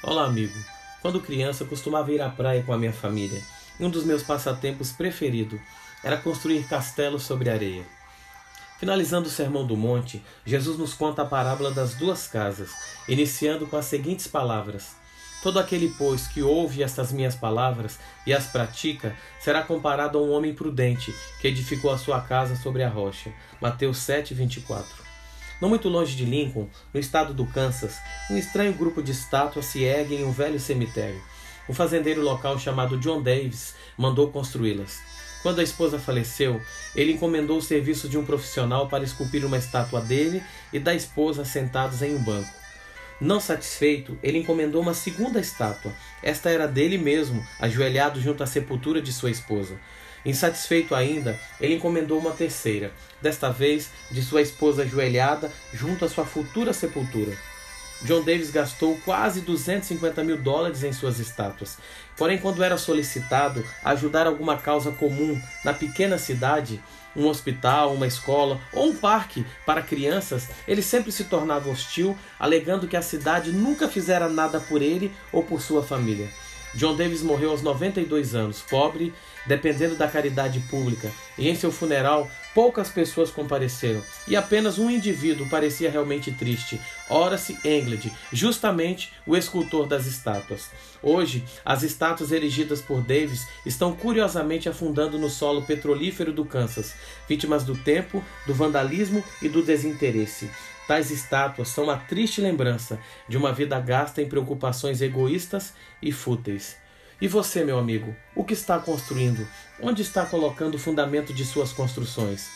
Olá, amigo. Quando criança, costumava ir à praia com a minha família. Um dos meus passatempos preferidos era construir castelos sobre areia. Finalizando o Sermão do Monte, Jesus nos conta a parábola das duas casas, iniciando com as seguintes palavras: Todo aquele, pois, que ouve estas minhas palavras e as pratica, será comparado a um homem prudente que edificou a sua casa sobre a rocha. Mateus 7, 24. Não muito longe de Lincoln, no estado do Kansas, um estranho grupo de estátuas se ergue em um velho cemitério. Um fazendeiro local chamado John Davis mandou construí-las. Quando a esposa faleceu, ele encomendou o serviço de um profissional para esculpir uma estátua dele e da esposa sentados em um banco. Não satisfeito, ele encomendou uma segunda estátua. Esta era dele mesmo, ajoelhado junto à sepultura de sua esposa. Insatisfeito ainda, ele encomendou uma terceira, desta vez de sua esposa ajoelhada junto à sua futura sepultura. John Davis gastou quase 250 mil dólares em suas estátuas. Porém, quando era solicitado ajudar alguma causa comum na pequena cidade, um hospital, uma escola ou um parque para crianças, ele sempre se tornava hostil, alegando que a cidade nunca fizera nada por ele ou por sua família. John Davis morreu aos 92 anos, pobre, dependendo da caridade pública, e em seu funeral poucas pessoas compareceram, e apenas um indivíduo parecia realmente triste, Horace Englund, justamente o escultor das estátuas. Hoje, as estátuas erigidas por Davis estão curiosamente afundando no solo petrolífero do Kansas, vítimas do tempo, do vandalismo e do desinteresse. Tais estátuas são a triste lembrança de uma vida gasta em preocupações egoístas e fúteis. E você, meu amigo, o que está construindo? Onde está colocando o fundamento de suas construções?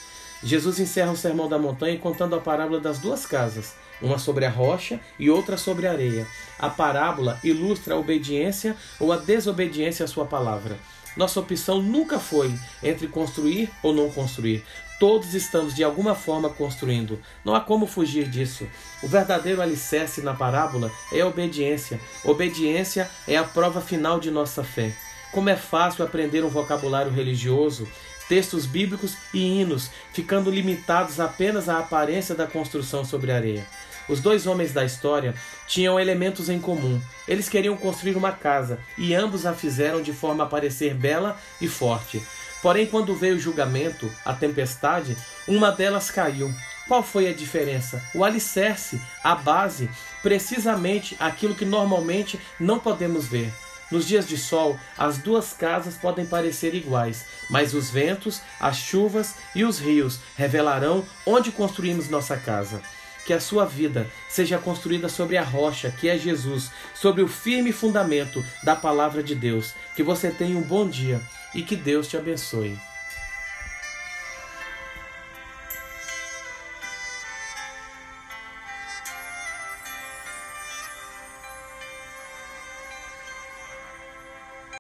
Jesus encerra o Sermão da Montanha contando a parábola das duas casas, uma sobre a rocha e outra sobre a areia. A parábola ilustra a obediência ou a desobediência à sua palavra. Nossa opção nunca foi entre construir ou não construir. Todos estamos de alguma forma construindo. Não há como fugir disso. O verdadeiro alicerce na parábola é a obediência. Obediência é a prova final de nossa fé. Como é fácil aprender um vocabulário religioso, textos bíblicos e hinos, ficando limitados apenas à aparência da construção sobre areia. Os dois homens da história tinham elementos em comum. Eles queriam construir uma casa e ambos a fizeram de forma a parecer bela e forte. Porém, quando veio o julgamento, a tempestade, uma delas caiu. Qual foi a diferença? O alicerce, a base, precisamente aquilo que normalmente não podemos ver. Nos dias de sol, as duas casas podem parecer iguais, mas os ventos, as chuvas e os rios revelarão onde construímos nossa casa que a sua vida seja construída sobre a rocha, que é Jesus, sobre o firme fundamento da palavra de Deus. Que você tenha um bom dia e que Deus te abençoe.